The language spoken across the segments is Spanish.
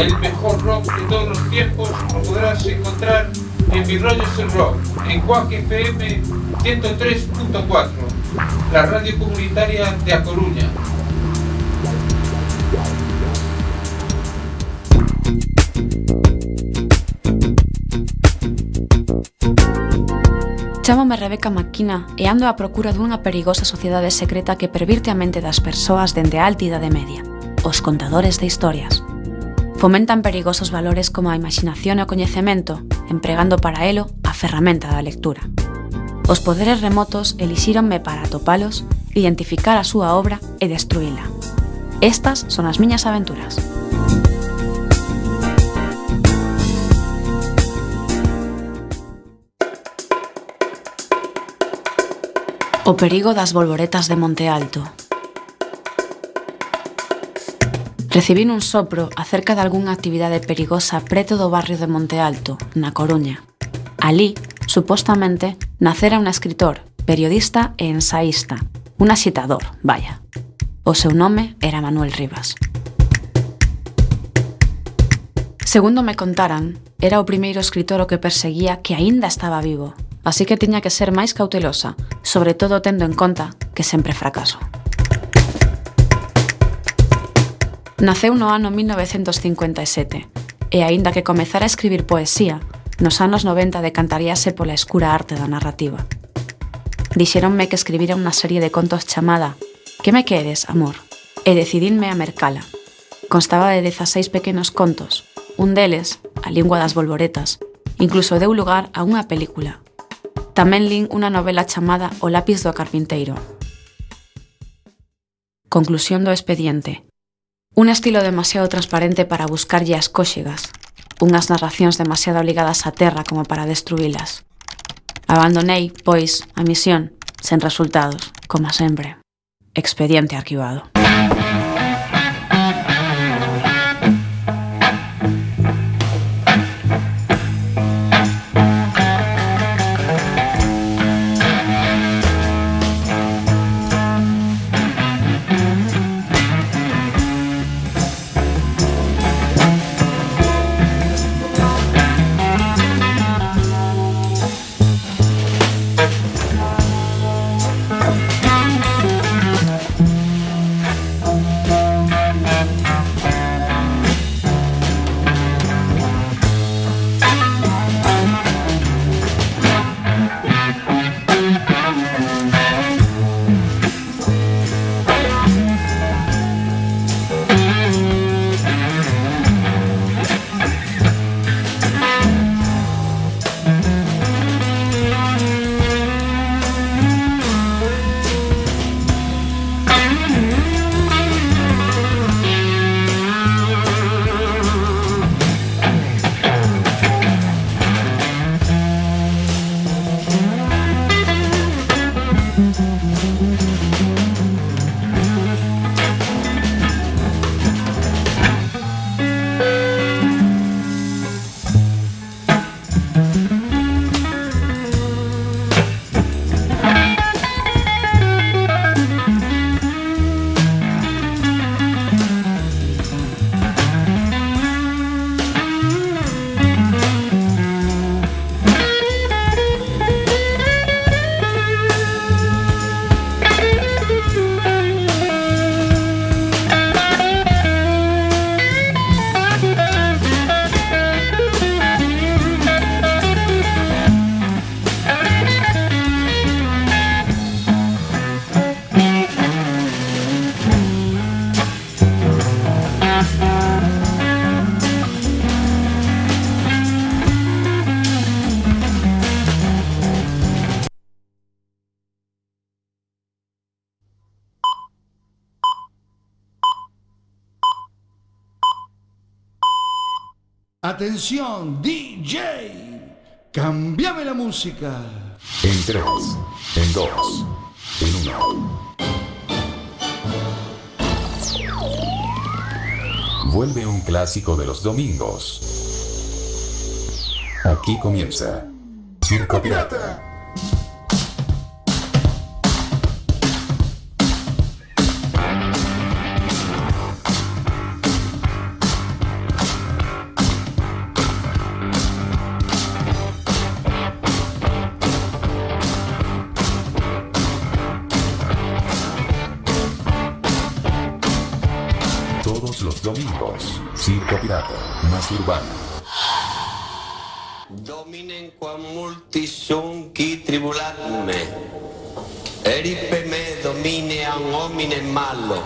el mejor rock de todos los tiempos lo podrás encontrar en Mi Rollo es el Rock, en Quack FM 103.4, la radio comunitaria de A Coruña. Chámame Rebeca Maquina e ando á procura dunha perigosa sociedade secreta que pervirte a mente das persoas dende a alta idade media, os contadores de historias. Fomentan perigosos valores como a imaginación e o coñecemento, empregando para elo a ferramenta da lectura. Os poderes remotos elixíronme para atopalos, identificar a súa obra e destruíla. Estas son as miñas aventuras. O perigo das bolboretas de Monte Alto, Recibín un sopro acerca de algunha actividade perigosa preto do barrio de Monte Alto, na Coruña. Alí, supostamente, nacera un escritor, periodista e ensaísta, un axitador, vaya. O seu nome era Manuel Rivas. Segundo me contaran, era o primeiro escritor o que perseguía que aínda estaba vivo, así que tiña que ser máis cautelosa, sobre todo tendo en conta que sempre fracaso. Naceu no ano 1957 e aínda que comezara a escribir poesía, nos anos 90 decantaríase pola escura arte da narrativa. Dixeronme que escribira unha serie de contos chamada Que me queres, amor? e decidinme a mercala. Constaba de 16 pequenos contos. Un deles, A lingua das bolboretas, incluso deu lugar a unha película. Tamén lin unha novela chamada O lápiz do carpinteiro. Conclusión do expediente. Un estilo demasiado transparente para buscarlle as cóxegas, unhas narracións demasiado ligadas á terra como para destruílas. Abandonei, pois, a misión, sen resultados, como sempre. Expediente arquivado. DJ. Cambiame la música. En 3, en 2, en 1. Vuelve un clásico de los domingos. Aquí comienza Circo Pirata. Pirata, más urbano. Dominen quam multi sunt qui tribulat me. Eripe me domine an homine malo.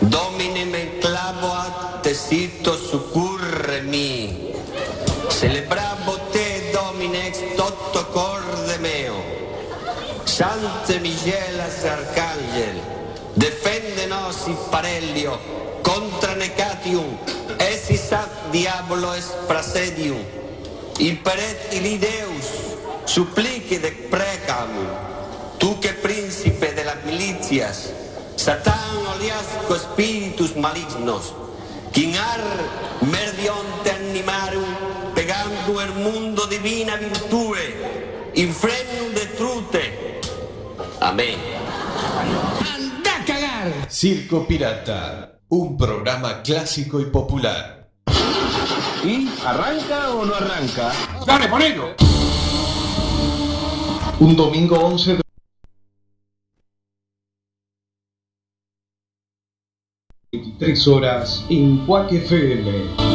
Domine me clavoat tesito succurre mi. Celebrabo te domine ex toto corde meo. Sante Migelas Arcangel, defendenos y parelio contra necatium, esis ad diabolo es prasedium. Imperet ili Deus, supplique de tú que príncipe de las milicias, Satán oliasco espíritus malignos, quinar merdionte animarum, pegando el mundo divina virtue, infrenum detrute. Amén. Circo Pirata, un programa clásico y popular. ¿Y arranca o no arranca? ¡Dale, ponelo! Un domingo 11 de 23 horas en Quack FM.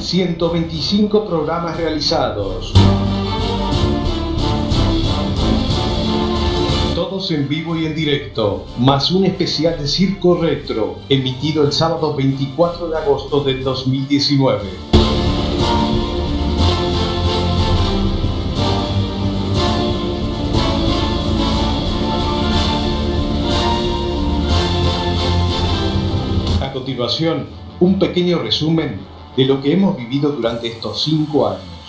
125 programas realizados. Todos en vivo y en directo, más un especial de Circo Retro, emitido el sábado 24 de agosto del 2019. A continuación, un pequeño resumen de lo que hemos vivido durante estos cinco años.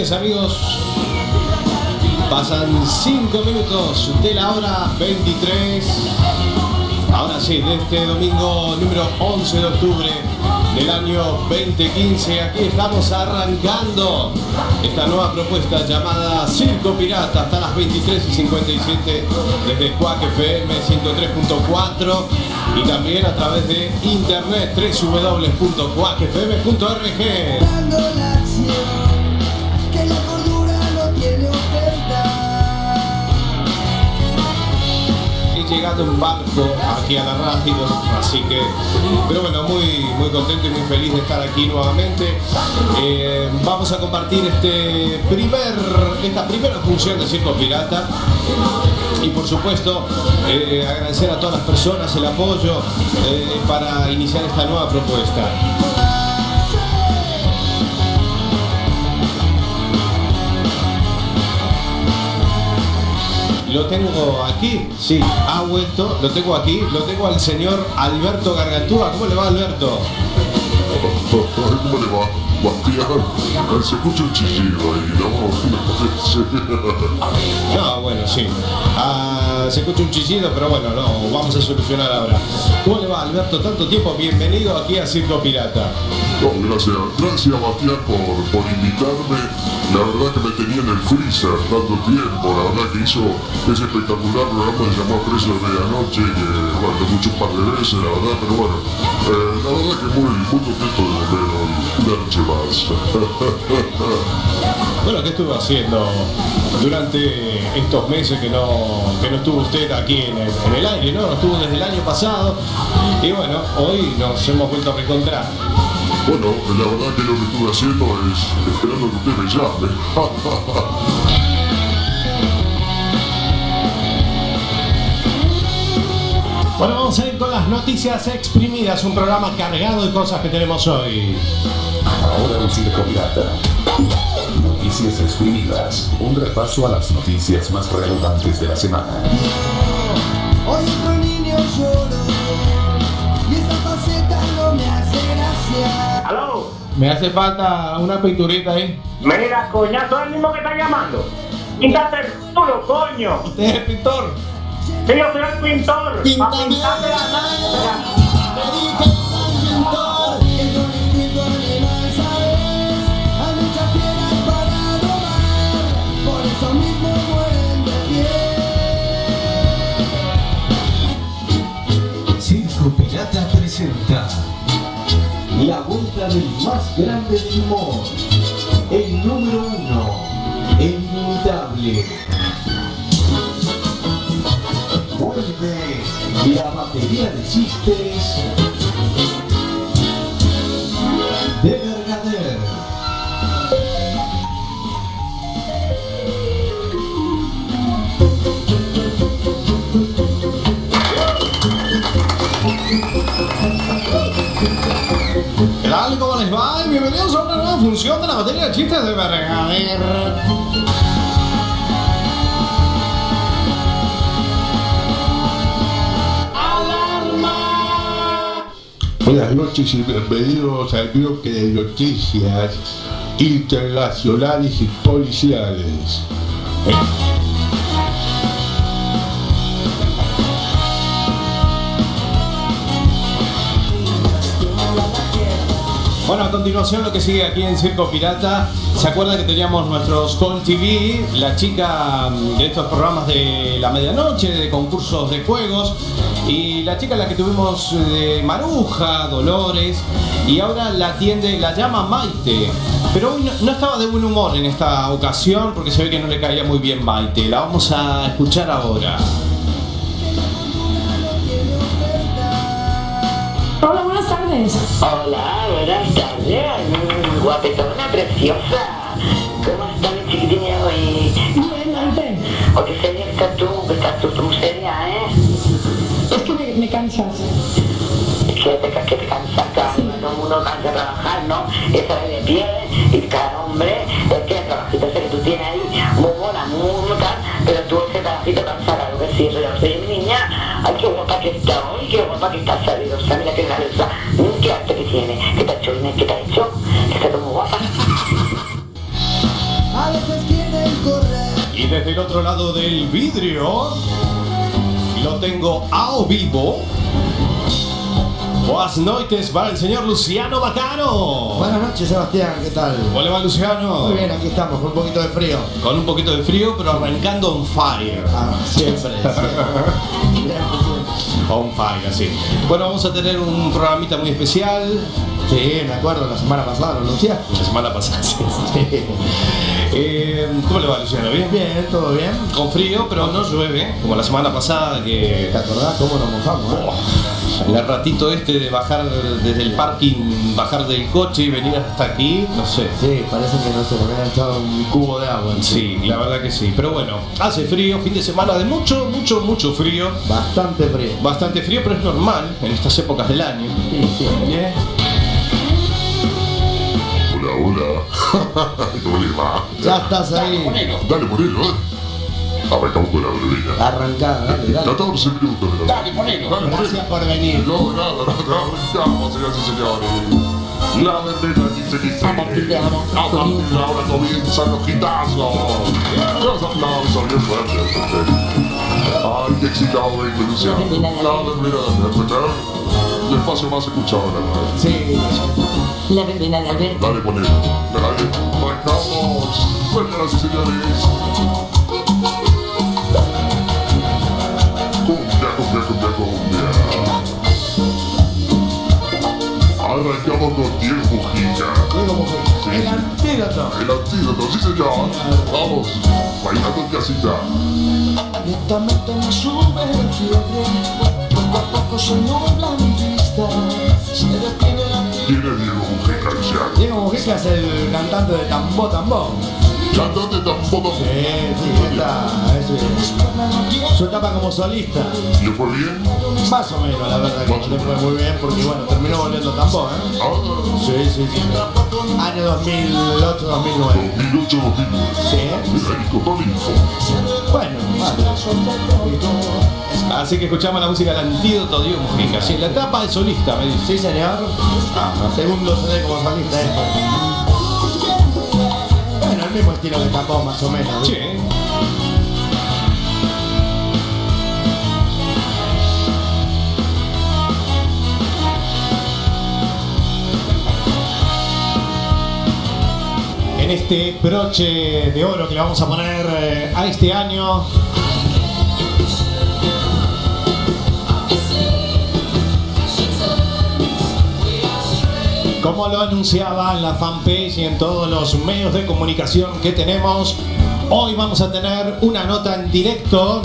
Amigos, pasan 5 minutos de la hora 23. Ahora sí, de este domingo número 11 de octubre del año 2015, aquí estamos arrancando esta nueva propuesta llamada Circo Pirata hasta las 23 y 57 desde Quack FM 103.4 y también a través de internet www.quackfm.org. He llegado en barco aquí a la radio, así que, pero bueno, muy, muy contento y muy feliz de estar aquí nuevamente. Eh, vamos a compartir este primer, esta primera función de Circo Pirata. Y por supuesto, eh, agradecer a todas las personas el apoyo eh, para iniciar esta nueva propuesta. Lo tengo aquí, sí, ha vuelto, lo tengo aquí, lo tengo al señor Alberto Gargantúa. ¿Cómo le va Alberto? ¿Cómo le va? Bastián, se escucha un chillido ahí, ¿no? No, bueno, sí. Ah, se escucha un chillido, pero bueno, no, vamos a solucionar ahora. ¿Cómo le va Alberto? Tanto tiempo, bienvenido aquí a Circo Pirata. Gracias, gracias Bastián por, por invitarme. La verdad que me tenía en el freezer tanto tiempo, la verdad que hizo ese espectacular programa que se llamó Preso de Medianoche, que bueno, lo par de veces, la verdad, pero bueno, eh, la verdad que muy, muy contento de volver hoy, una noche más. Bueno, ¿qué estuvo haciendo durante estos meses que no, que no estuvo usted aquí en el, en el aire, ¿no? No estuvo desde el año pasado. Y bueno, hoy nos hemos vuelto a reencontrar. Bueno, la verdad que lo que estuve haciendo es esperando que usted me llame. Bueno, vamos a ir con las noticias exprimidas, un programa cargado de cosas que tenemos hoy. Ahora en Circo Pirata. Noticias exprimidas. Un repaso a las noticias más relevantes de la semana. Hoy otro niño lloró Me hace falta una pinturita ahí. Mira, coñazo, es el mismo que está llamando. Quítate el culo, coño. Usted es el pintor. Sí, yo soy el pintor. Pa' pintarte la cara. Para. Circo Pirata presenta la vuelta del más grande humor, el número uno, el inimitable. Vuelve la batería de chistes función de la batería de chistes de Vergader. Buenas noches y bienvenidos al bloque de noticias internacionales y policiales. Bueno, a continuación lo que sigue aquí en Circo Pirata, ¿se acuerdan que teníamos nuestros Call TV, la chica mm, de estos programas de la medianoche, de concursos de juegos, y la chica la que tuvimos de Maruja, Dolores, y ahora la atiende, la llama Maite. Pero hoy no estaba de buen humor en esta ocasión porque se ve que no le caía muy bien Maite. La vamos a escuchar ahora. Tardes. Hola, buenas tardes, guapetona, preciosa. ¿Cómo está mi chiquitina hoy? Bien, Maite. ¿O qué seria estás tú? Que estás tú, tú seria, ¿eh? Es que me, me cansas. Que te, que te cansas, todo el mundo cansa de trabajar, ¿no? Esa de de pie, y cada hombre, es que el trabajito ese que tú tienes ahí, muy buena, muy, muy tal, pero tú ese trabajito cansas, claro que sí, pero soy mi niña, ay, qué guapa que está hoy, qué guapa que está tiene, qué te ha hecho, Inés, qué te ha hecho, que está muy guapa. A veces quieren correr. Y desde el otro lado del vidrio lo tengo a o vivo. Buenas noches para el señor Luciano Bacano. Buenas noches, Sebastián, ¿qué tal? ¿Cómo le va Luciano? Muy bien, aquí estamos, con un poquito de frío. Con un poquito de frío, pero arrancando on fire. Ah, siempre, siempre. On fire, así. Bueno, vamos a tener un programita muy especial. Sí, me acuerdo, la semana pasada lo anunciaste. La semana pasada, sí. Eh, ¿Cómo le va Luciano? ¿Bien? Bien, todo bien. Con frío, pero no llueve, como la semana pasada que... ¿Te acordás cómo nos mojamos? eh? Oh, el ratito este de bajar desde el parking, bajar del coche y venir hasta aquí, no sé. Sí, parece que no se le hubiera echado un cubo de agua. Sí, la verdad que sí. Pero bueno, hace frío, fin de semana de mucho, mucho, mucho frío. Bastante frío. Bastante frío, pero es normal en estas épocas del año. Sí, sí. ¿Eh? Hola, hola. ¿Cómo le va? Ya estás ahí. Dale, ponelo, ¿eh? Arrancamos con la brevina. Arrancada, dale, dale. 14 minutos de la Dale, ponelo. Dale, Gracias por venir. No, nada, nada, arrancamos, señoras y señores. La verbena dice que sí. A partir de ahora. A partir de ahora comienzan los hitazos. Los aplausos bien fuertes. Ay, qué excitado vengo, Luciano. La verbena de Alberto. El espacio más escuchado la radio. Sí, La verbena de Alberto. Dale, ponelo. Dale, arrancamos. Y señores. Arrancamos con Diego Mujica. Diego Mujica. Sí. El antídoto. El antídoto, sí señor. Vamos, bailando en casita. Lentamente me sube la fiebre, poco a poco se nubla mi vista, se detiene la ¿Quién es Diego Mujica? Diego Mujica es el cantante de Tambo Tambo. Cantante tampoco. Sí, sí, esta es su etapa como solista. ¿Le fue bien? Más o menos, la verdad que no le fue muy bien porque bueno, terminó volviendo Tambo, ¿eh? Ah, Sí, sí, sí. Año 2008, 2009. 2008, 2009. Sí, ¿eh? Bueno, vale. Así que escuchamos la música del antídoto Diego Mujica. Sí, la etapa de solista, me dice. Sí, señor. Segundo CD como solista esto. El mismo estilo que Tambo, más o menos. Sí. En este broche de oro que le vamos a poner eh, a este año. Como lo anunciaba en la fanpage y en todos los medios de comunicación que tenemos, hoy vamos a tener una nota en directo.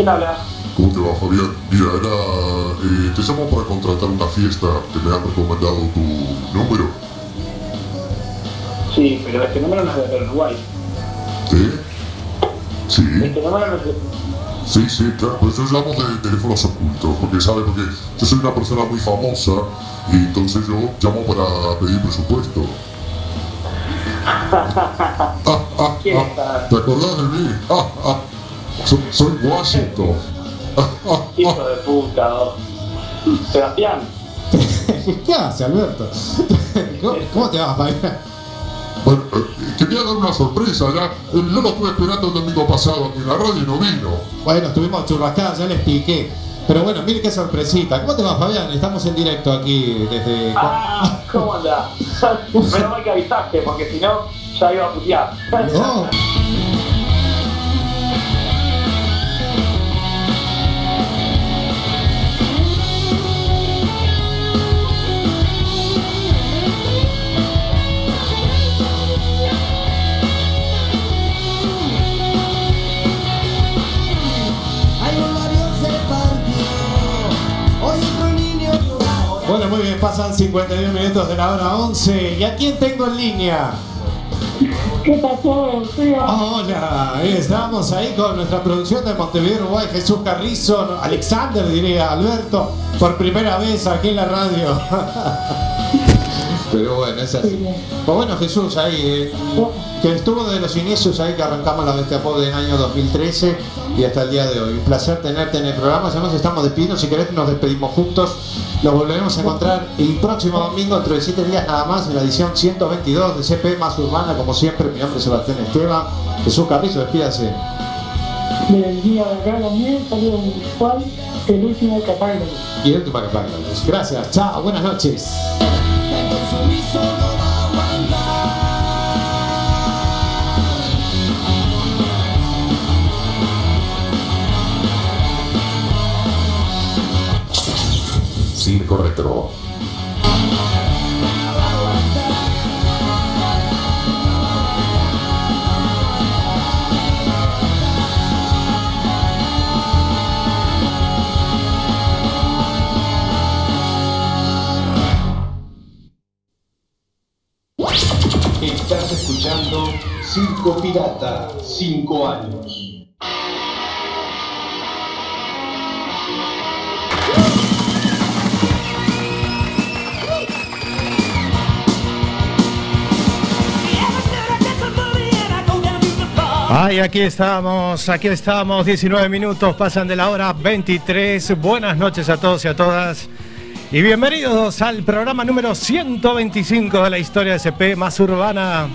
¿Quién habla? ¿Cómo te va, Fabián? Mira, era, eh, te llamo para contratar una fiesta. Te me han recomendado tu número. Sí, pero este número no es de Uruguay. ¿Eh? Sí, Este número no es de... sí, sí, claro. Pues yo llamo de teléfonos ocultos. Porque, ¿sabes? Porque yo soy una persona muy famosa y entonces yo llamo para pedir presupuesto. ¿Quién está? ¿Te acordás de mí? Ah, ah. Soy, soy Washington. Hijo de puta. Sebastián, ¿Qué hace, Alberto? ¿Cómo, cómo te vas, Fabián? Bueno, eh, quería dar una sorpresa, ya. Eh, Yo lo estuve esperando el domingo pasado aquí en la radio y no vino. Bueno, estuvimos churrascadas, ya les expliqué. Pero bueno, mire qué sorpresita. ¿Cómo te va, Fabián? Estamos en directo aquí desde... ah, ¿cómo andás? Menos mal que avisaste, porque si no, ya iba a putear. Oh, pasan 51 minutos de la hora 11. ¿Y a quién tengo en línea? ¿Qué pasó, tío? Hola, estamos ahí con nuestra producción de Montevideo, Uruguay, Jesús Carrizo, Alexander, diría Alberto, por primera vez aquí en la radio. Pero bueno, es así. Pues bueno, Jesús, ahí, eh, que estuvo desde los inicios ahí que arrancamos la Bestia Pop del año 2013 y hasta el día de hoy. Un placer tenerte en el programa, ya nos estamos despidiendo, si querés nos despedimos juntos. Nos volveremos a encontrar el próximo domingo, dentro de 7 días nada más, en la edición 122 de CP Más Urbana, como siempre, mi nombre es Sebastián Esteban. Jesús Carrizo, despídase. Del día de acá también un cual el último que apaga. Y el último que apaga. Gracias, chao, buenas noches. Circo Retro. Estás escuchando Circo Pirata, 5 años. Ay, aquí estamos, aquí estamos, 19 minutos, pasan de la hora 23. Buenas noches a todos y a todas. Y bienvenidos al programa número 125 de la historia de SP más urbana.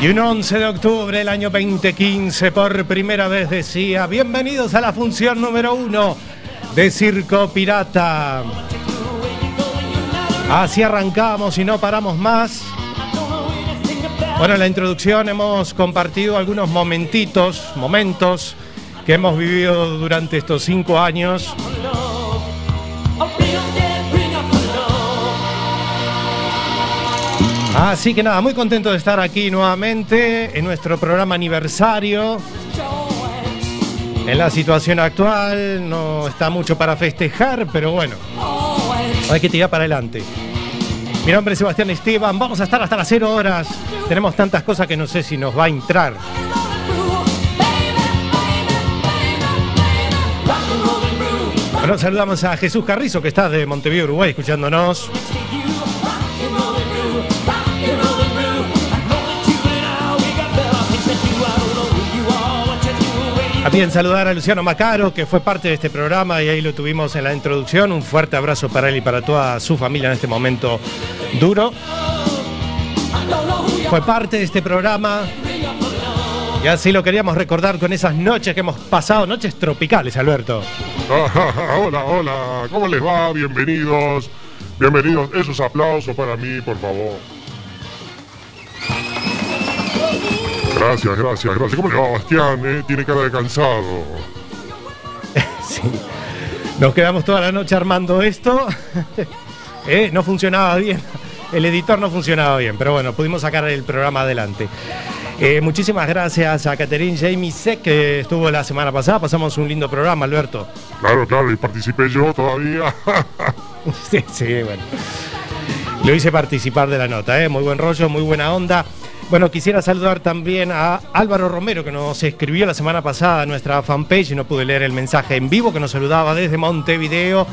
Y un 11 de octubre del año 2015, por primera vez decía, bienvenidos a la función número uno de Circo Pirata. Así arrancamos y no paramos más. Bueno, en la introducción hemos compartido algunos momentitos, momentos que hemos vivido durante estos cinco años. Así que nada, muy contento de estar aquí nuevamente en nuestro programa aniversario. En la situación actual no está mucho para festejar, pero bueno, hay que tirar para adelante. Mi nombre es Sebastián Esteban, vamos a estar hasta las 0 horas. Tenemos tantas cosas que no sé si nos va a entrar. Bueno, saludamos a Jesús Carrizo, que está de Montevideo, Uruguay, escuchándonos. También saludar a Luciano Macaro, que fue parte de este programa y ahí lo tuvimos en la introducción. Un fuerte abrazo para él y para toda su familia en este momento duro. Fue parte de este programa y así lo queríamos recordar con esas noches que hemos pasado, noches tropicales, Alberto. hola, hola, ¿cómo les va? Bienvenidos, bienvenidos. Esos aplausos para mí, por favor. Gracias, gracias, gracias. ¿Cómo le va, Bastián? eh? Tiene cara de cansado. Sí. Nos quedamos toda la noche armando esto. Eh, No funcionaba bien. El editor no funcionaba bien, pero bueno, pudimos sacar el programa adelante. Eh, muchísimas gracias a Catherine Jamie Sec, que estuvo la semana pasada. Pasamos un lindo programa, Alberto. Claro, claro, y participé yo todavía. Sí, sí, bueno. Lo hice participar de la nota, ¿eh? muy buen rollo, muy buena onda. Bueno, quisiera saludar también a Álvaro Romero, que nos escribió la semana pasada a nuestra fanpage y no pude leer el mensaje en vivo, que nos saludaba desde Montevideo,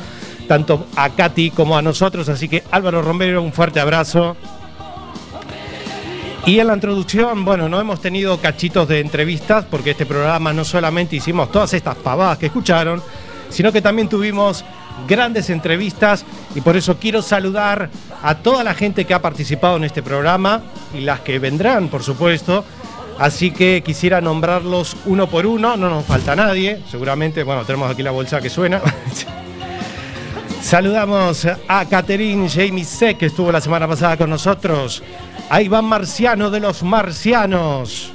tanto a Katy como a nosotros. Así que Álvaro Romero, un fuerte abrazo. Y en la introducción, bueno, no hemos tenido cachitos de entrevistas porque este programa no solamente hicimos todas estas pavadas que escucharon, sino que también tuvimos grandes entrevistas y por eso quiero saludar a toda la gente que ha participado en este programa y las que vendrán, por supuesto. Así que quisiera nombrarlos uno por uno, no nos falta nadie, seguramente, bueno, tenemos aquí la bolsa que suena. Saludamos a Catherine Jamie Sec, que estuvo la semana pasada con nosotros. A Iván Marciano de los Marcianos.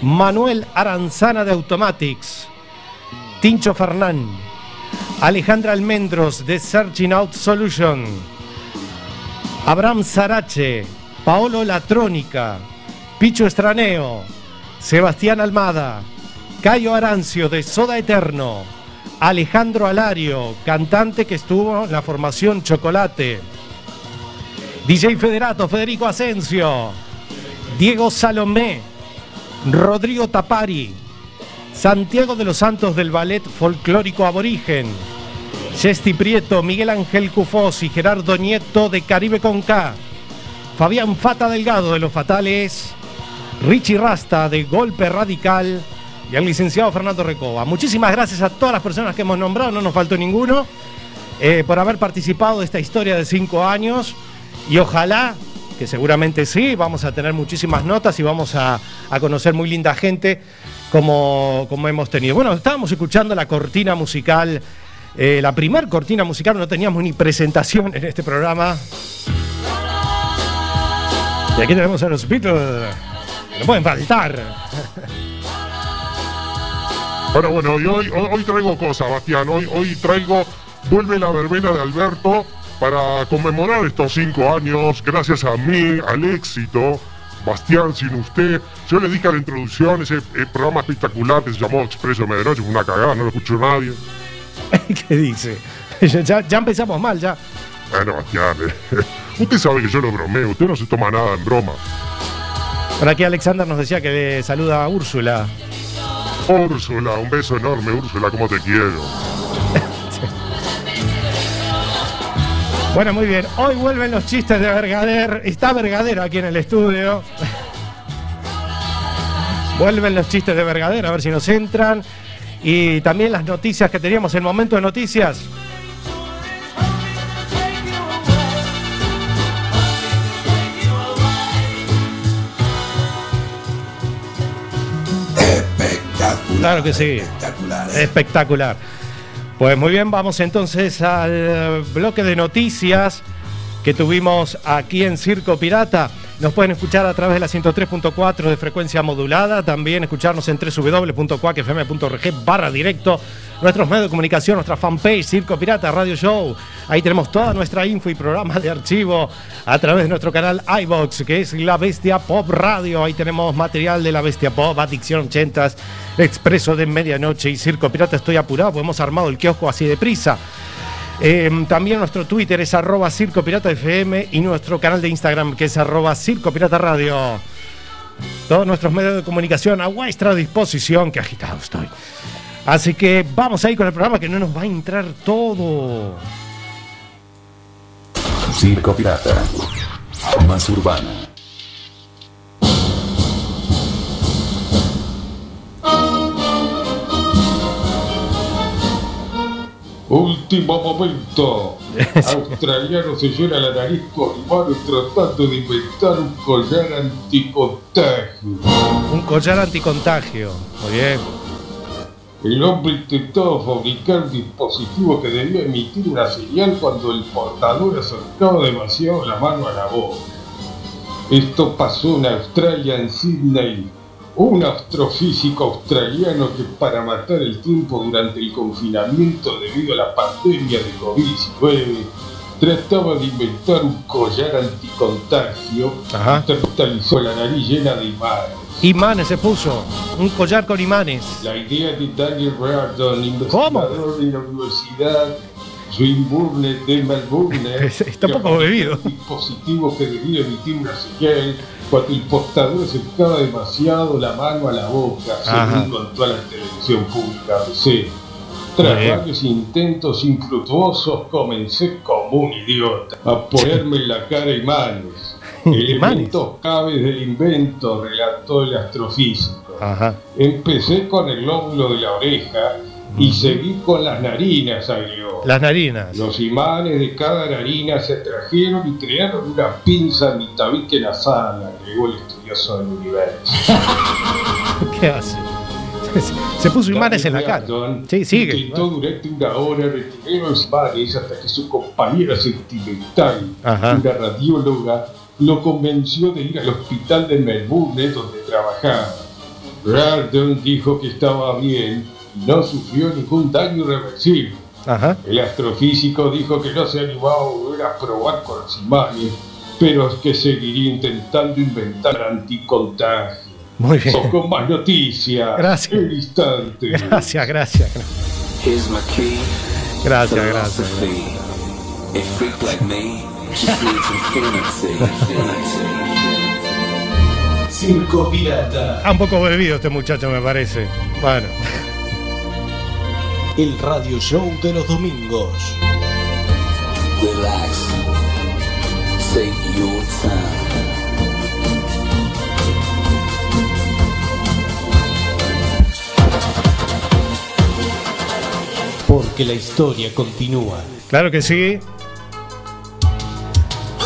Manuel Aranzana de Automatics. Tincho Fernán. Alejandra Almendros de Searching Out Solution. Abraham Sarache. Paolo Latrónica. Picho Estraneo. Sebastián Almada. Cayo Arancio de Soda Eterno. Alejandro Alario, cantante que estuvo en la formación Chocolate. DJ Federato, Federico Asensio. Diego Salomé. Rodrigo Tapari. Santiago de los Santos del Ballet Folclórico Aborigen. Chesti Prieto, Miguel Ángel Cufós y Gerardo Nieto de Caribe con K. Fabián Fata Delgado de Los Fatales. Richie Rasta de Golpe Radical y al licenciado Fernando Recoba. Muchísimas gracias a todas las personas que hemos nombrado, no nos faltó ninguno, eh, por haber participado de esta historia de cinco años y ojalá, que seguramente sí, vamos a tener muchísimas notas y vamos a, a conocer muy linda gente como, como hemos tenido. Bueno, estábamos escuchando la cortina musical, eh, la primer cortina musical, no teníamos ni presentación en este programa. Y aquí tenemos a los Beatles, no pueden faltar. Bueno, bueno, y hoy, hoy, hoy traigo cosas, Bastián. Hoy, hoy traigo, vuelve la verbena de Alberto para conmemorar estos cinco años, gracias a mí, al éxito. Bastián, sin usted, yo le dije a la introducción ese eh, programa espectacular que se llamó Expreso de Medianoche, fue una cagada, no lo escuchó nadie. ¿Qué dice? Ya, ya empezamos mal, ya. Bueno, Bastián, eh, usted sabe que yo lo bromeo, usted no se toma nada en broma. Por aquí Alexander nos decía que le saluda a Úrsula. Úrsula, un beso enorme, Úrsula, cómo te quiero. Bueno, muy bien. Hoy vuelven los chistes de Vergader. Está Vergader aquí en el estudio. Vuelven los chistes de Vergader, a ver si nos entran. Y también las noticias que teníamos, el momento de noticias. Claro que sí. Espectacular. Pues muy bien, vamos entonces al bloque de noticias que tuvimos aquí en Circo Pirata. Nos pueden escuchar a través de la 103.4 de frecuencia modulada, también escucharnos en www.cuacfm.org barra directo, nuestros medios de comunicación, nuestra fanpage Circo Pirata Radio Show. Ahí tenemos toda nuestra info y programas de archivo a través de nuestro canal iBox, que es La Bestia Pop Radio. Ahí tenemos material de La Bestia Pop, Adicción 80s, Expreso de Medianoche y Circo Pirata. Estoy apurado, hemos armado el kiosco así de prisa. Eh, también nuestro Twitter es arroba Circo Pirata FM y nuestro canal de Instagram que es arroba Circo Pirata Radio. Todos nuestros medios de comunicación a vuestra disposición, que agitado estoy. Así que vamos ahí con el programa que no nos va a entrar todo. Circo Pirata. Más urbana. Último momento. Australiano se llena la nariz con manos tratando de inventar un collar anticontagio. Un collar anticontagio. Muy bien. El hombre intentaba fabricar un dispositivo que debía emitir una señal cuando el portador acercaba demasiado la mano a la boca. Esto pasó en Australia, en Sydney. Un astrofísico australiano que para matar el tiempo durante el confinamiento debido a la pandemia de COVID-19 trataba de inventar un collar anticontagio Ajá. y cristalizó la nariz llena de imanes. Imanes se puso. Un collar con imanes. La idea de Daniel Reardon, investigador de la Universidad Swinburne de Melbourne, Está poco bebido. un dispositivo que debía emitir una señal cuando el portador acercaba demasiado la mano a la boca, según contó a la televisión pública ABC. Tras varios intentos infructuosos, comencé como un idiota a ponerme en la cara imanes. Elementos claves del invento, relató el astrofísico. Ajá. Empecé con el lóbulo de la oreja y seguí con las narinas, agregó. Las narinas. Los imanes de cada narina se trajeron y crearon una pinza en mi tabique nasal, agregó el estudioso del universo. ¿Qué hace? Se puso imanes en la cara. Sí, sigue. Intentó durante una hora retirar los imanes hasta que su compañera sentimental, Ajá. una radióloga, lo convenció de ir al hospital de Melbourne donde trabajaba. Rardon dijo que estaba bien no sufrió ningún daño irreversible. Ajá. El astrofísico dijo que no se animaba a volver a probar con los imanes, pero que seguiría intentando inventar anticontagio. Muy bien. O con más noticias. Gracias. El instante. Gracias, gracias. Here's my key. Gracias, gracias. Philosophy. A freak like me just needs infinity. Circo Pirata. Un poco bebido este muchacho, me parece. Bueno. El radio show de los domingos. Relax. Take your time. Porque la historia continúa. Claro que sí.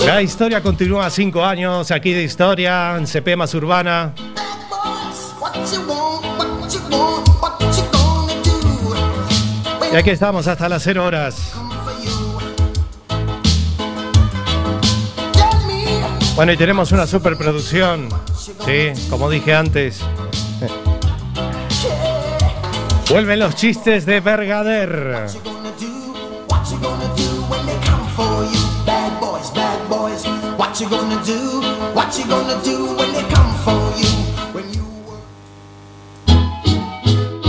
La historia continúa cinco años aquí de historia en CP más urbana. Y aquí estamos hasta las 0 horas. Bueno, y tenemos una superproducción. Sí, como dije antes. Vuelven los chistes de Bergader.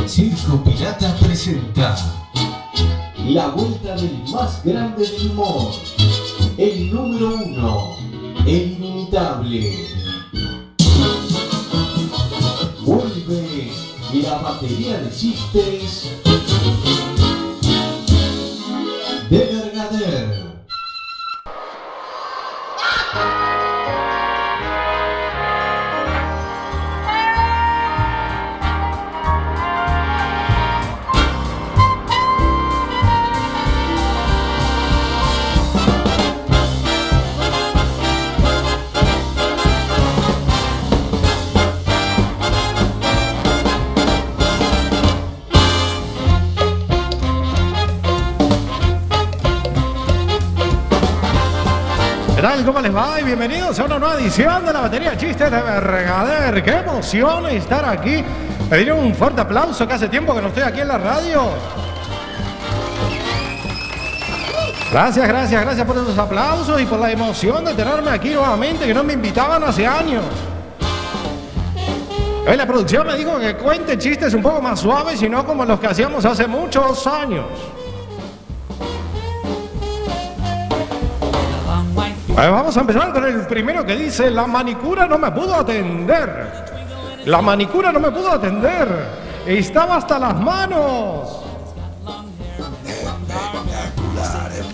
Circo Pirata presenta La vuelta del más grande del humor. El número uno. El inimitable. Vuelve la batería de chistes tal? ¿Cómo les va? Y bienvenidos a una nueva edición de la batería chistes de Bergader. ¡Qué emoción estar aquí! Pedir un fuerte aplauso que hace tiempo que no estoy aquí en la radio. Gracias, gracias, gracias por esos aplausos y por la emoción de tenerme aquí nuevamente, que no me invitaban hace años. Hoy la producción me dijo que cuente chistes un poco más suaves y no como los que hacíamos hace muchos años. Vamos a empezar con el primero que dice, la manicura no me pudo atender. La manicura no me pudo atender. Estaba hasta las manos.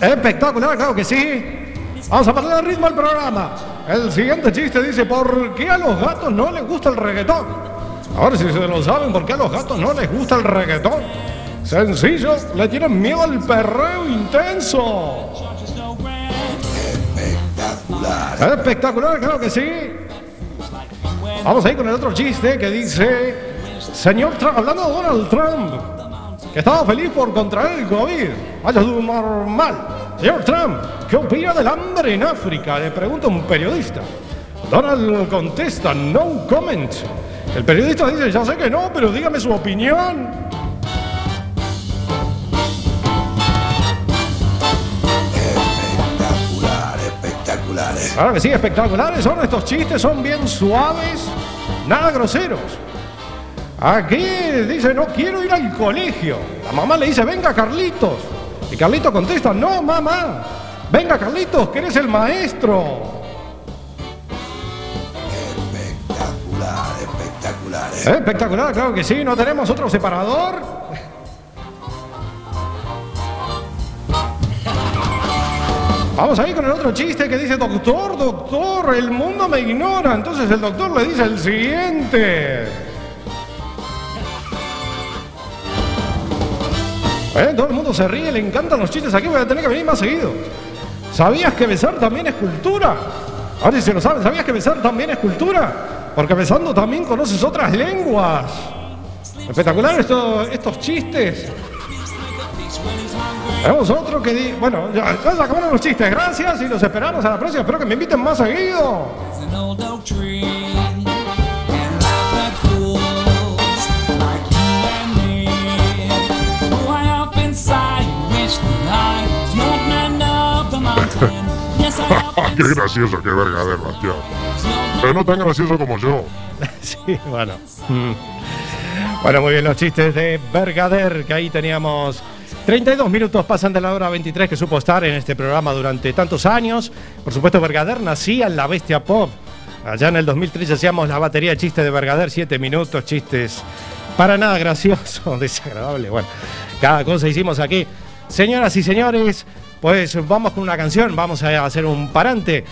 Espectacular, claro que sí. Vamos a el ritmo al programa. El siguiente chiste dice, ¿por qué a los gatos no les gusta el reggaetón? Ahora si se lo saben, ¿por qué a los gatos no les gusta el reggaetón? Sencillo, le tienen miedo al perreo intenso. Espectacular. Espectacular, que sí. Vamos a ir con el otro chiste que dice, señor Trump, hablando de Donald Trump, que estaba feliz por contraer el COVID. Vaya normal. Señor Trump, ¿qué opina del hambre en África? Le pregunta un periodista. Donald contesta, no comment. El periodista dice, ya sé que no, pero dígame su opinión. Claro que sí, espectaculares son estos chistes, son bien suaves, nada groseros. Aquí dice, no quiero ir al colegio. La mamá le dice, venga Carlitos. Y Carlitos contesta, no mamá, venga Carlitos, que eres el maestro. Espectacular, espectaculares. Eh, Espectacular, claro que sí, no tenemos otro separador. Vamos ahí con el otro chiste que dice, doctor, doctor, el mundo me ignora. Entonces el doctor le dice el siguiente. Eh, Todo el mundo se ríe, le encantan los chistes aquí, voy a tener que venir más seguido. ¿Sabías que besar también es cultura? Ahora si se lo saben, ¿sabías que besar también es cultura? Porque besando también conoces otras lenguas. Espectacular esto- estos chistes. Tenemos otro que di... Bueno, ya, ya se acabaron los chistes, gracias y los esperamos a la próxima. Espero que me inviten más seguido. Qué gracioso, qué vergadero, tío. Pero no tan gracioso como yo. Sí, bueno. Mm. Bueno, muy bien, los chistes de Bergader, que ahí teníamos 32 minutos, pasan de la hora 23 que supo estar en este programa durante tantos años. Por supuesto, Bergader nacía en la Bestia Pop. Allá en el 2003 hacíamos la batería de chistes de Bergader, 7 minutos, chistes para nada gracioso, desagradable. Bueno, cada cosa hicimos aquí. Señoras y señores, pues vamos con una canción, vamos a hacer un parante.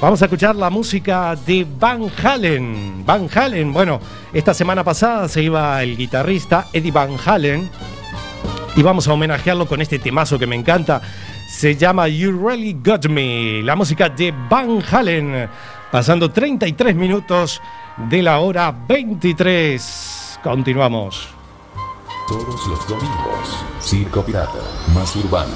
Vamos a escuchar la música de Van Halen. Van Halen, bueno, esta semana pasada se iba el guitarrista Eddie Van Halen y vamos a homenajearlo con este temazo que me encanta. Se llama You Really Got Me, la música de Van Halen, pasando 33 minutos de la hora 23. Continuamos. Todos los domingos, Circo Pirata, más urbana.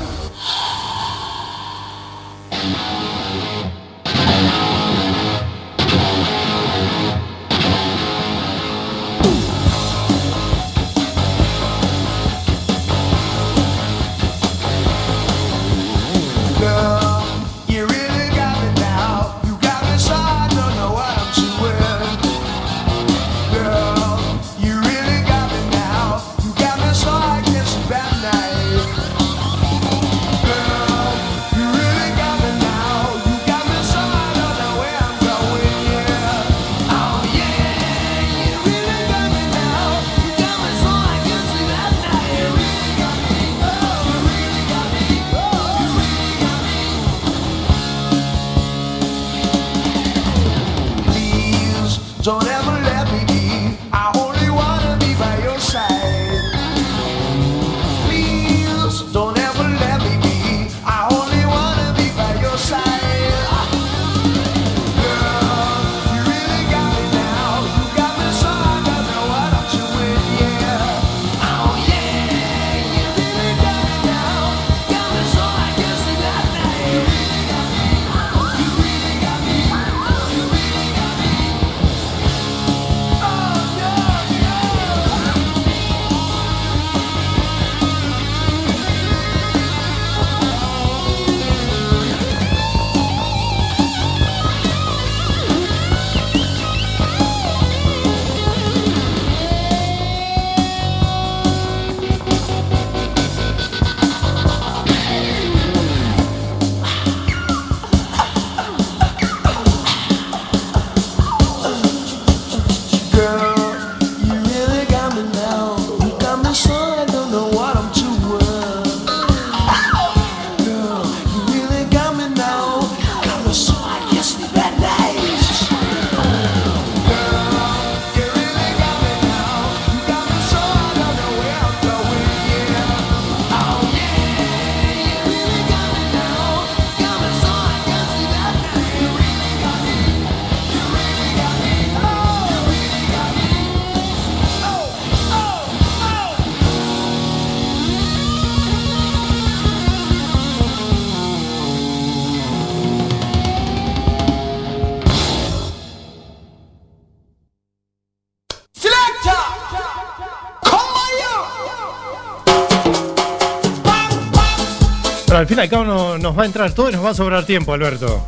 Fin y al cabo no- nos va a entrar todo y nos va a sobrar tiempo, Alberto.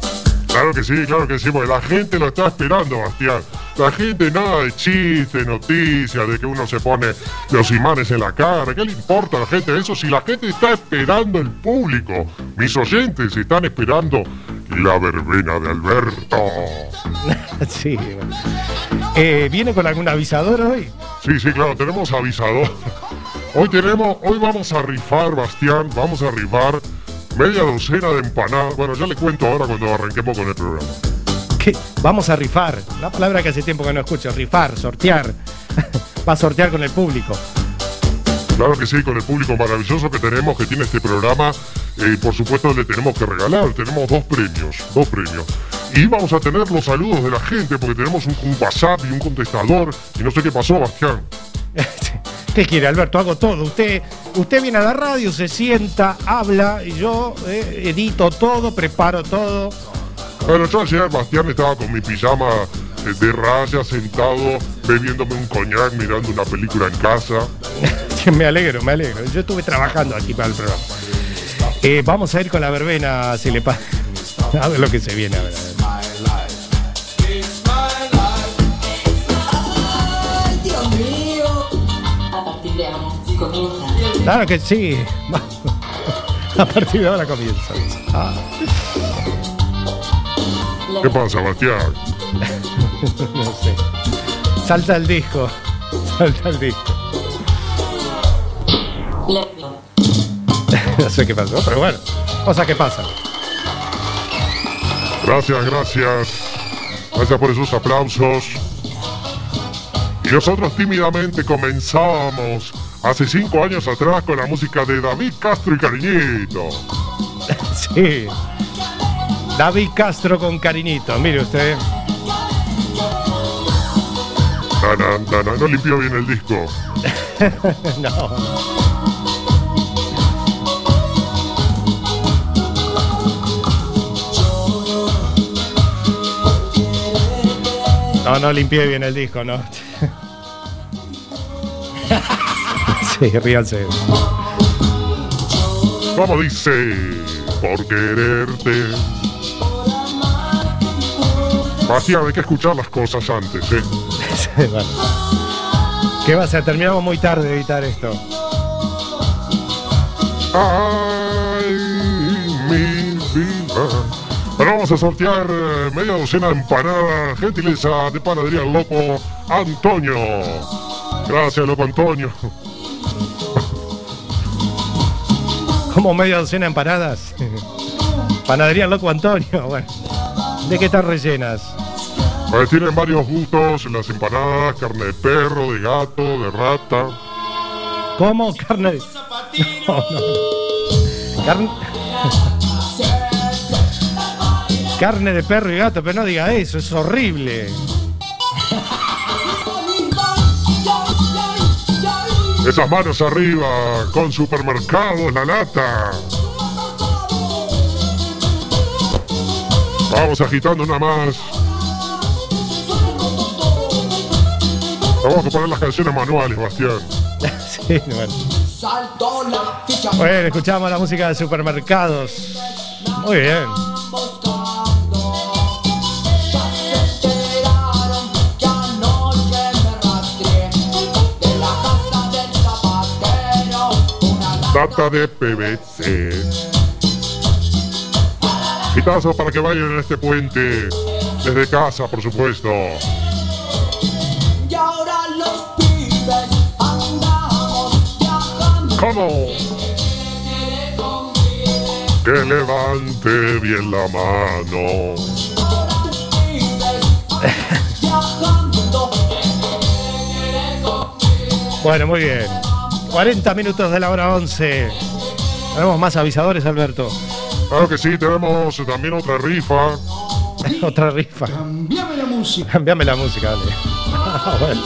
Claro que sí, claro que sí, porque la gente lo está esperando, Bastián. La gente nada de chistes, noticias, de que uno se pone los imanes en la cara. ¿Qué le importa a la gente eso si la gente está esperando el público? Mis oyentes están esperando la verbena de Alberto. sí. bueno. Eh, ¿Viene con algún avisador hoy? Sí, sí, claro, tenemos avisador. Hoy tenemos, hoy vamos a rifar, Bastián, vamos a rifar media docena de empanadas. Bueno, ya le cuento ahora cuando arranquemos con el programa. ¿Qué? Vamos a rifar. La palabra que hace tiempo que no escucho. Rifar, sortear. Va a sortear con el público. Claro que sí, con el público maravilloso que tenemos, que tiene este programa, eh, y por supuesto le tenemos que regalar, tenemos dos premios, dos premios. Y vamos a tener los saludos de la gente, porque tenemos un, un WhatsApp y un contestador, y no sé qué pasó, Bastián. ¿Qué quiere, Alberto? Hago todo. Usted, usted viene a la radio, se sienta, habla y yo eh, edito todo, preparo todo. Bueno, yo ayer, Bastián, estaba con mi pijama eh, de raya, sentado, bebiéndome un coñac, mirando una película en casa. me alegro, me alegro. Yo estuve trabajando aquí para el programa. Eh, vamos a ir con la verbena, si le pasa. A ver lo que se viene. A ver, a ver. Comienza. Claro que sí. A partir de ahora comienza. Ah. ¿Qué pasa, Bastián? no sé. Salta el disco. Salta el disco. no sé qué pasó, pero bueno. Cosas que pasan. Gracias, gracias. Gracias por esos aplausos. Y nosotros tímidamente comenzábamos hace cinco años atrás con la música de David Castro y Cariñito. Sí. David Castro con cariñito, mire usted. Tanan. No limpió bien el disco. no. No, no limpié bien el disco, no. Sí, ríanse. Como dice, por quererte. Bastián, hay que escuchar las cosas antes, ¿eh? Sí. ¿Qué va a ser? Terminamos muy tarde de editar esto. Ay, mi vida. Ahora vamos a sortear eh, media docena de empanadas, gentileza de panadería El Loco Antonio. Gracias, Loco Antonio. Como media docena de empanadas. Panadería Loco Antonio, bueno. ¿De qué están rellenas? Pues tienen varios gustos, las empanadas, carne de perro, de gato, de rata. ¿Cómo? Carne de... No. Carne... Carne de perro y gato, pero no diga eso, es horrible. Esas manos arriba, con supermercados, la lata. Vamos agitando una más. Vamos a poner las canciones manuales, Bastián. Sí, bueno. Bueno, escuchamos la música de supermercados. Muy bien. Data de PVC. Quitazo para que vayan en este puente. Desde casa, por supuesto. Y ahora los pibes andamos viajando. ¿Cómo? Que levante bien la mano. Bueno, muy bien. 40 minutos de la hora 11. Tenemos más avisadores, Alberto. Claro que sí, tenemos también otra rifa. Otra rifa. Cambiame la música. Cambiame la música, dale. Ah, bueno.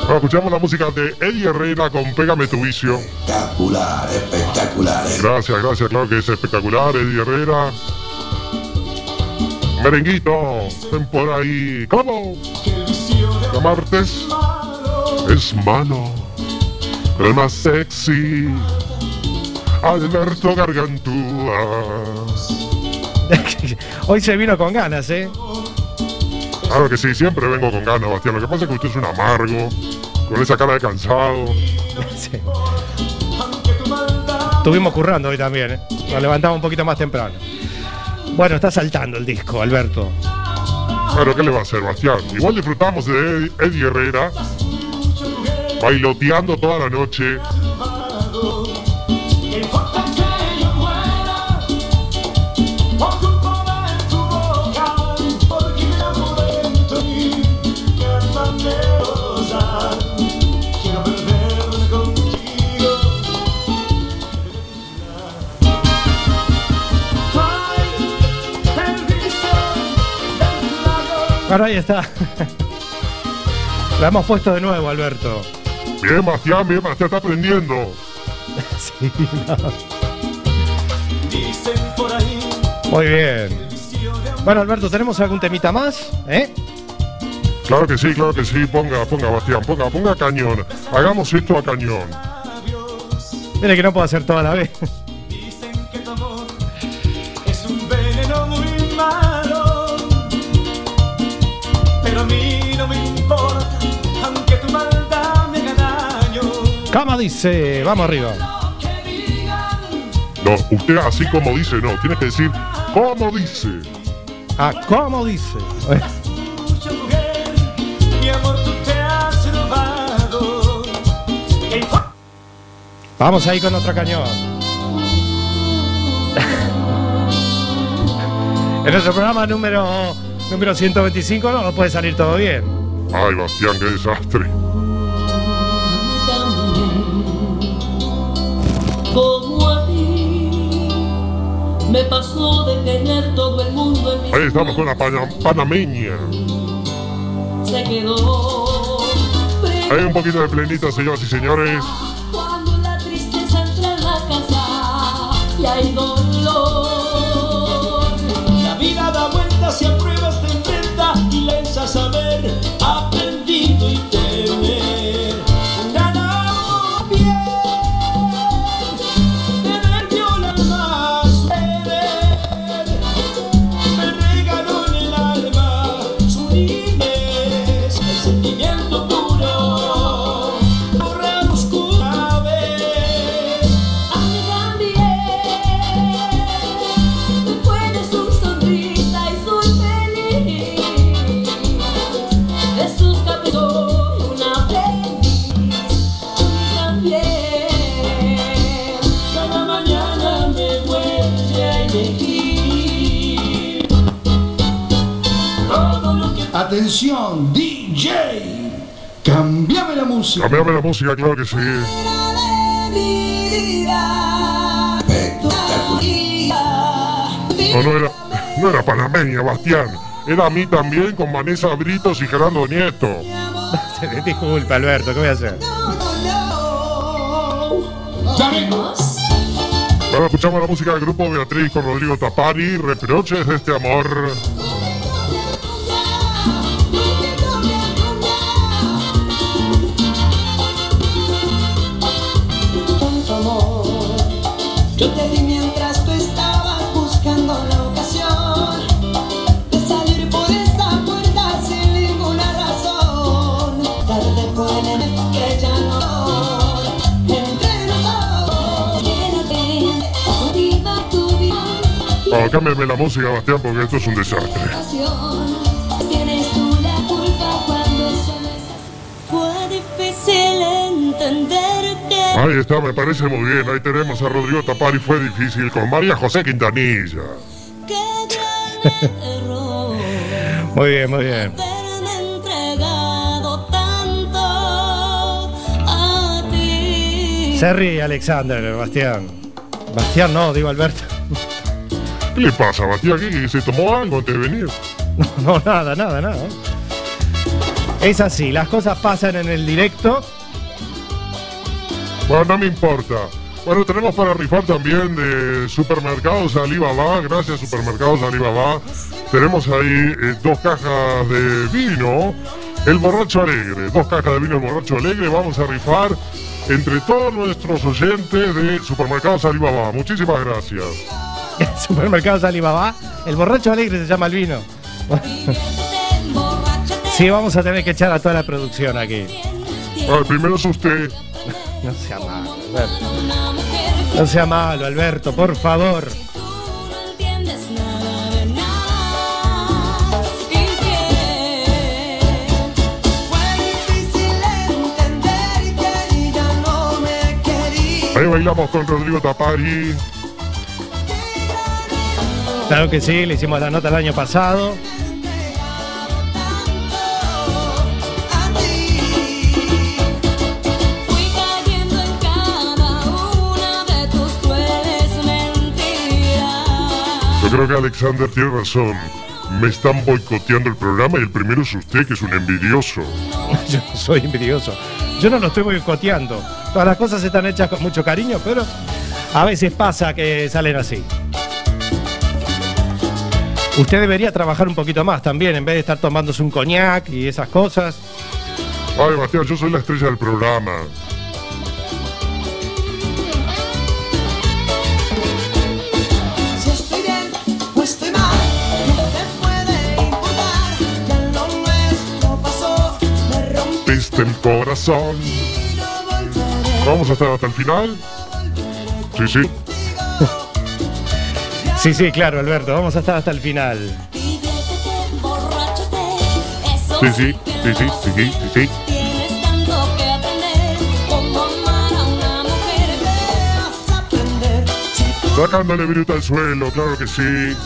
Bueno, escuchamos la música de Eddie Herrera con Pégame tu vicio. Espectacular, espectacular. eh. Gracias, gracias, claro que es espectacular, Eddie Herrera. Merenguito, ven por ahí. ¿Cómo? El martes es malo, el más sexy. Alberto Gargantúa. Hoy se vino con ganas, ¿eh? Claro que sí, siempre vengo con ganas, Bastián. Lo que pasa es que usted es un amargo, con esa cara de cansado. Sí. Estuvimos currando hoy también, ¿eh? Nos levantamos un poquito más temprano. Bueno, está saltando el disco, Alberto. Pero ¿qué le va a hacer, Bastián? Igual disfrutamos de Eddie Herrera, bailoteando toda la noche. Bueno, ahí está. Lo hemos puesto de nuevo, Alberto. Bien, Bastián, bien, Bastián, está aprendiendo. Sí, no. Muy bien. Bueno, Alberto, ¿tenemos algún temita más? ¿Eh? Claro que sí, claro que sí. Ponga, ponga, Bastián, ponga, ponga cañón. Hagamos esto a cañón. Mire que no puedo hacer toda la vez. Cama dice, vamos arriba. No, usted así como dice, no. Tiene que decir como dice. Ah, ¿cómo dice? Vamos ahí con otro cañón. en nuestro programa número, número 125 no nos puede salir todo bien. Ay, Bastián, qué desastre. Me pasó de tener todo el mundo en mi Ahí estamos con la pana- panameña. se quedó Hay un poquito de plenita, señoras y señores. cuando la tristeza entra en la casa y hay dolor. La vida da vueltas y a pruebas te enfrenta y le a saber, aprendido y temer. Música. Cambiame la música, claro que sí. No, no era, no era panameña, Bastián. Era a mí también con Vanessa Britos y Gerardo Nieto. Disculpa, Alberto, ¿qué voy a hacer? Ahora escuchamos la música del grupo Beatriz con Rodrigo Tapari, Reproches de este amor. Cámbiame la música, Bastián, porque esto es un desastre. Tienes tú la culpa cuando eso no es así. Fue difícil entender que Ahí está, me parece muy bien. Ahí tenemos a Rodrigo Tapari, fue difícil, con María José Quintanilla. Muy bien, muy bien. Serri y Alexander, Bastián. Bastián no, digo Alberto. ¿Qué le pasa? ¿Qué, ¿Se tomó algo antes de venir? No, nada, nada, nada. Es así, las cosas pasan en el directo. Bueno, no me importa. Bueno, tenemos para rifar también de Supermercados Alibaba. Gracias, Supermercados Alibaba. Tenemos ahí eh, dos cajas de vino. El Borracho Alegre. Dos cajas de vino El Borracho Alegre. Vamos a rifar entre todos nuestros oyentes de Supermercados Alibaba. Muchísimas gracias. Supermercados Alibaba. El borracho alegre se llama el vino. Sí, vamos a tener que echar a toda la producción aquí. Ah, primero es usted. No sea malo, Alberto. No sea malo, Alberto, por favor. Ahí bailamos con Rodrigo Tapari. Claro que sí, le hicimos la nota el año pasado. Yo creo que Alexander tiene razón. Me están boicoteando el programa y el primero es usted, que es un envidioso. Yo no soy envidioso. Yo no lo estoy boicoteando. Todas las cosas están hechas con mucho cariño, pero a veces pasa que salen así. Usted debería trabajar un poquito más también, en vez de estar tomándose un coñac y esas cosas. Ay, Bastián, yo soy la estrella del programa. Si estoy bien o estoy mal, no te puede importar. Ya lo nuestro pasó, me rompí. Viste el corazón. ¿Vamos a estar hasta el final? Sí, sí. Sí, sí, claro, Alberto, vamos a estar hasta el final. Sí, sí, sí, sí, sí, sí, sí, sí. Sacándole bruta al suelo, claro que sí.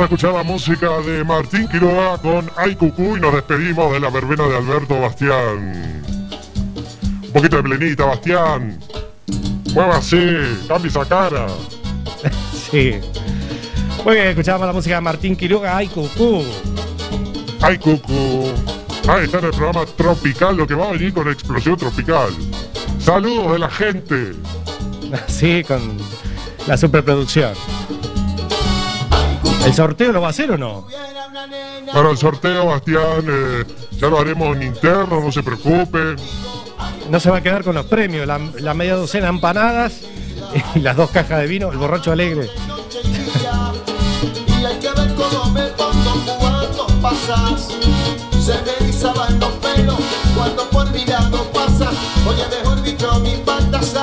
Vamos a escuchar la música de Martín Quiroga con Ay Cucú y nos despedimos de la verbena de Alberto Bastián. Un poquito de plenita, Bastián. Muévase, cambie esa cara. Sí. Muy bien, escuchamos la música de Martín Quiroga, ay cucú. Ay Cucú. Ahí está en el programa Tropical, lo que va a venir con Explosión Tropical. Saludos de la gente. Sí, con la superproducción. ¿El sorteo lo va a hacer o no? Para el sorteo, Bastián, eh, ya lo haremos en interno, no se preocupen. No se va a quedar con los premios, la, la media docena de empanadas y las dos cajas de vino, el borracho alegre. Y hay que ver cómo me pongo cuando pasas. Se me erizaban los pelos cuando por mi lado pasas. Oye, mejor dicho, mis patas,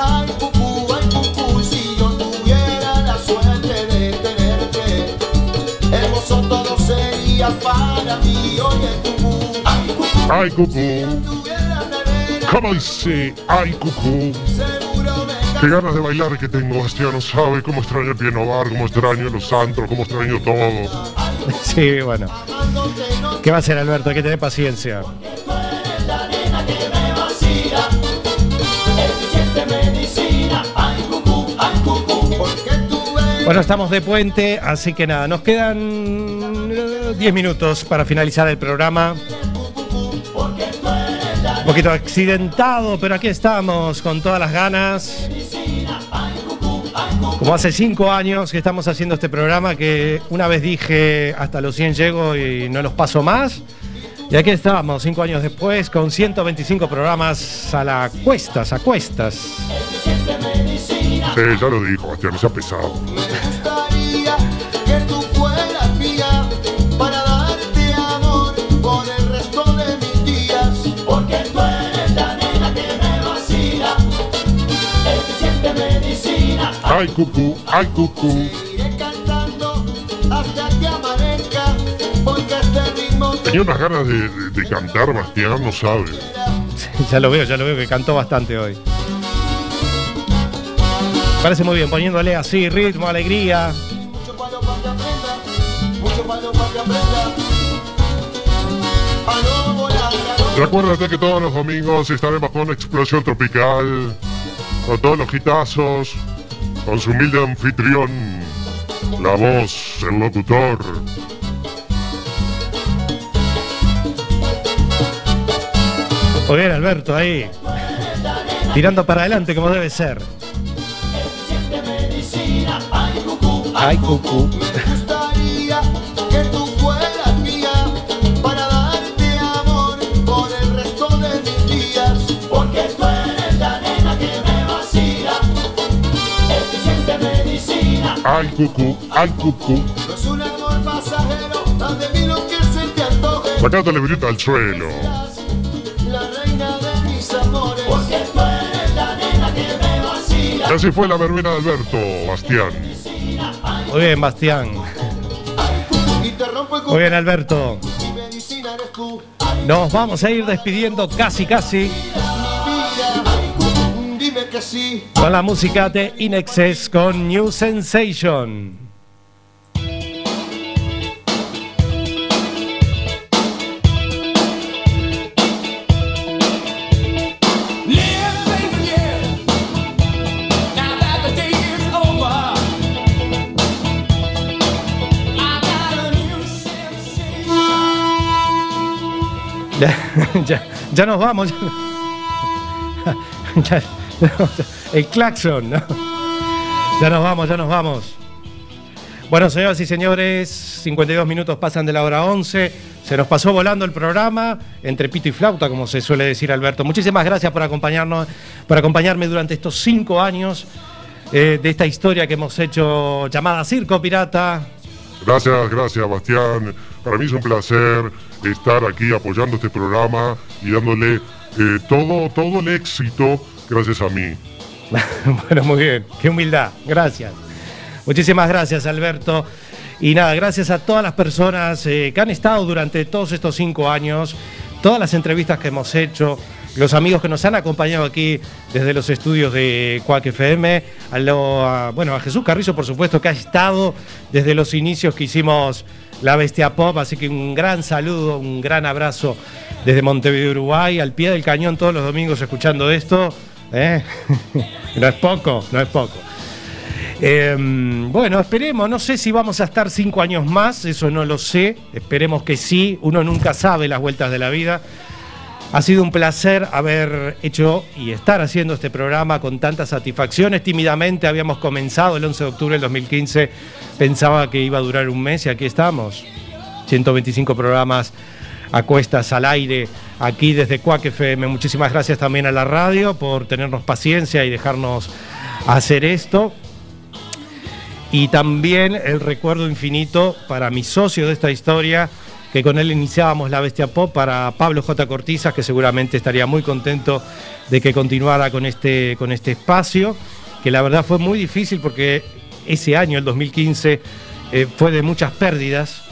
sería para mí. Oye, cucú, ay, cucú. ¿Cómo dice? Ay Cucú. Qué ganas de bailar que tengo, Bastián, no sabe cómo extraño el piano bar, cómo extraño los antros, cómo extraño todo. Sí, bueno. ¿Qué va a hacer Alberto? Hay que tener paciencia. Bueno, estamos de puente, así que nada, nos quedan eh, 10 minutos para finalizar el programa. Un poquito accidentado, pero aquí estamos con todas las ganas. Como hace 5 años que estamos haciendo este programa, que una vez dije hasta los 100 llego y no los paso más. Y aquí estamos, 5 años después, con 125 programas a la cuestas, a cuestas. Sí, ya lo dijo, Bastián, no sea pesado. gustaría que tú fueras mía para darte amor por el resto de mis días. Porque tú eres la nena que me vacila, eficiente medicina. Ay Cucú, ay Cucú. Iré cantando hasta que amanezca, porque este Tenía unas ganas de, de- de cantar, Bastián, no sabe. ya lo veo, ya lo veo que cantó bastante hoy. Parece muy bien, poniéndole así ritmo, alegría. mucho palo para que aprenda, mucho palo para que aprenda. Recuérdate que todos los domingos estaremos con Explosión Tropical, con todos los hitazos, con su humilde anfitrión, la voz, el locutor. Muy bien, Alberto, ahí. Tirando para adelante como debe ser. Ay, cucú. gustaría que tú fueras mía para darte amor por el resto de mis días. Porque tú eres la nena que me vacila, eficiente medicina. Ay, cucú, ay, cucú. No es un amor pasajero, haz de mí lo que se te antoje. Brita al suelo. Vacila. Así fue la verbena de Alberto, Bastián. Muy bien, Bastián. Y Muy bien, Alberto. Nos vamos a ir despidiendo casi, casi con la música de In Excess con New Sensation. Ya, ya, ya nos vamos. El claxon, ¿no? Ya nos vamos, ya nos vamos. Bueno, señoras y señores, 52 minutos pasan de la hora 11. Se nos pasó volando el programa, entre pito y flauta, como se suele decir Alberto. Muchísimas gracias por acompañarnos, por acompañarme durante estos cinco años eh, de esta historia que hemos hecho llamada Circo Pirata. Gracias, gracias, Bastián. Para mí es un placer estar aquí apoyando este programa y dándole eh, todo, todo el éxito gracias a mí. bueno, muy bien, qué humildad, gracias. Muchísimas gracias, Alberto. Y nada, gracias a todas las personas eh, que han estado durante todos estos cinco años, todas las entrevistas que hemos hecho, los amigos que nos han acompañado aquí desde los estudios de Cuac FM, a, lo- bueno, a Jesús Carrizo, por supuesto, que ha estado desde los inicios que hicimos La Bestia Pop, así que un gran saludo, un gran abrazo desde Montevideo, Uruguay, al pie del cañón todos los domingos escuchando esto. ¿eh? no es poco, no es poco. Eh, bueno, esperemos, no sé si vamos a estar cinco años más, eso no lo sé, esperemos que sí, uno nunca sabe las vueltas de la vida. Ha sido un placer haber hecho y estar haciendo este programa con tantas satisfacciones. Tímidamente habíamos comenzado el 11 de octubre del 2015, pensaba que iba a durar un mes y aquí estamos. 125 programas a cuestas al aire aquí desde Cuac FM. Muchísimas gracias también a la radio por tenernos paciencia y dejarnos hacer esto. Y también el recuerdo infinito para mi socio de esta historia, que con él iniciábamos la Bestia Pop, para Pablo J. Cortizas, que seguramente estaría muy contento de que continuara con este, con este espacio, que la verdad fue muy difícil porque ese año, el 2015, eh, fue de muchas pérdidas,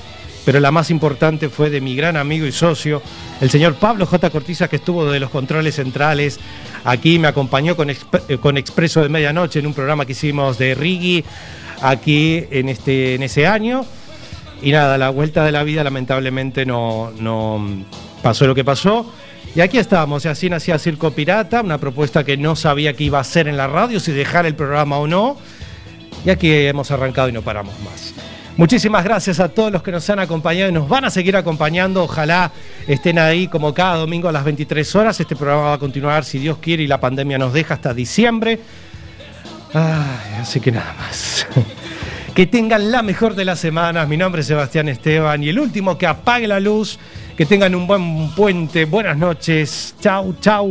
pero la más importante fue de mi gran amigo y socio, el señor Pablo J. Cortiza, que estuvo de los controles centrales. Aquí me acompañó con, eh, con Expreso de Medianoche en un programa que hicimos de Rigi, aquí en, este, en ese año. Y nada, la vuelta de la vida lamentablemente no, no pasó lo que pasó. Y aquí estábamos, y así nacía Circo Pirata, una propuesta que no sabía que iba a ser en la radio, si dejar el programa o no. Y aquí hemos arrancado y no paramos más. Muchísimas gracias a todos los que nos han acompañado y nos van a seguir acompañando. Ojalá estén ahí como cada domingo a las 23 horas. Este programa va a continuar, si Dios quiere y la pandemia nos deja, hasta diciembre. Así que nada más. Que tengan la mejor de las semanas. Mi nombre es Sebastián Esteban y el último que apague la luz. Que tengan un buen puente. Buenas noches. Chau, chau.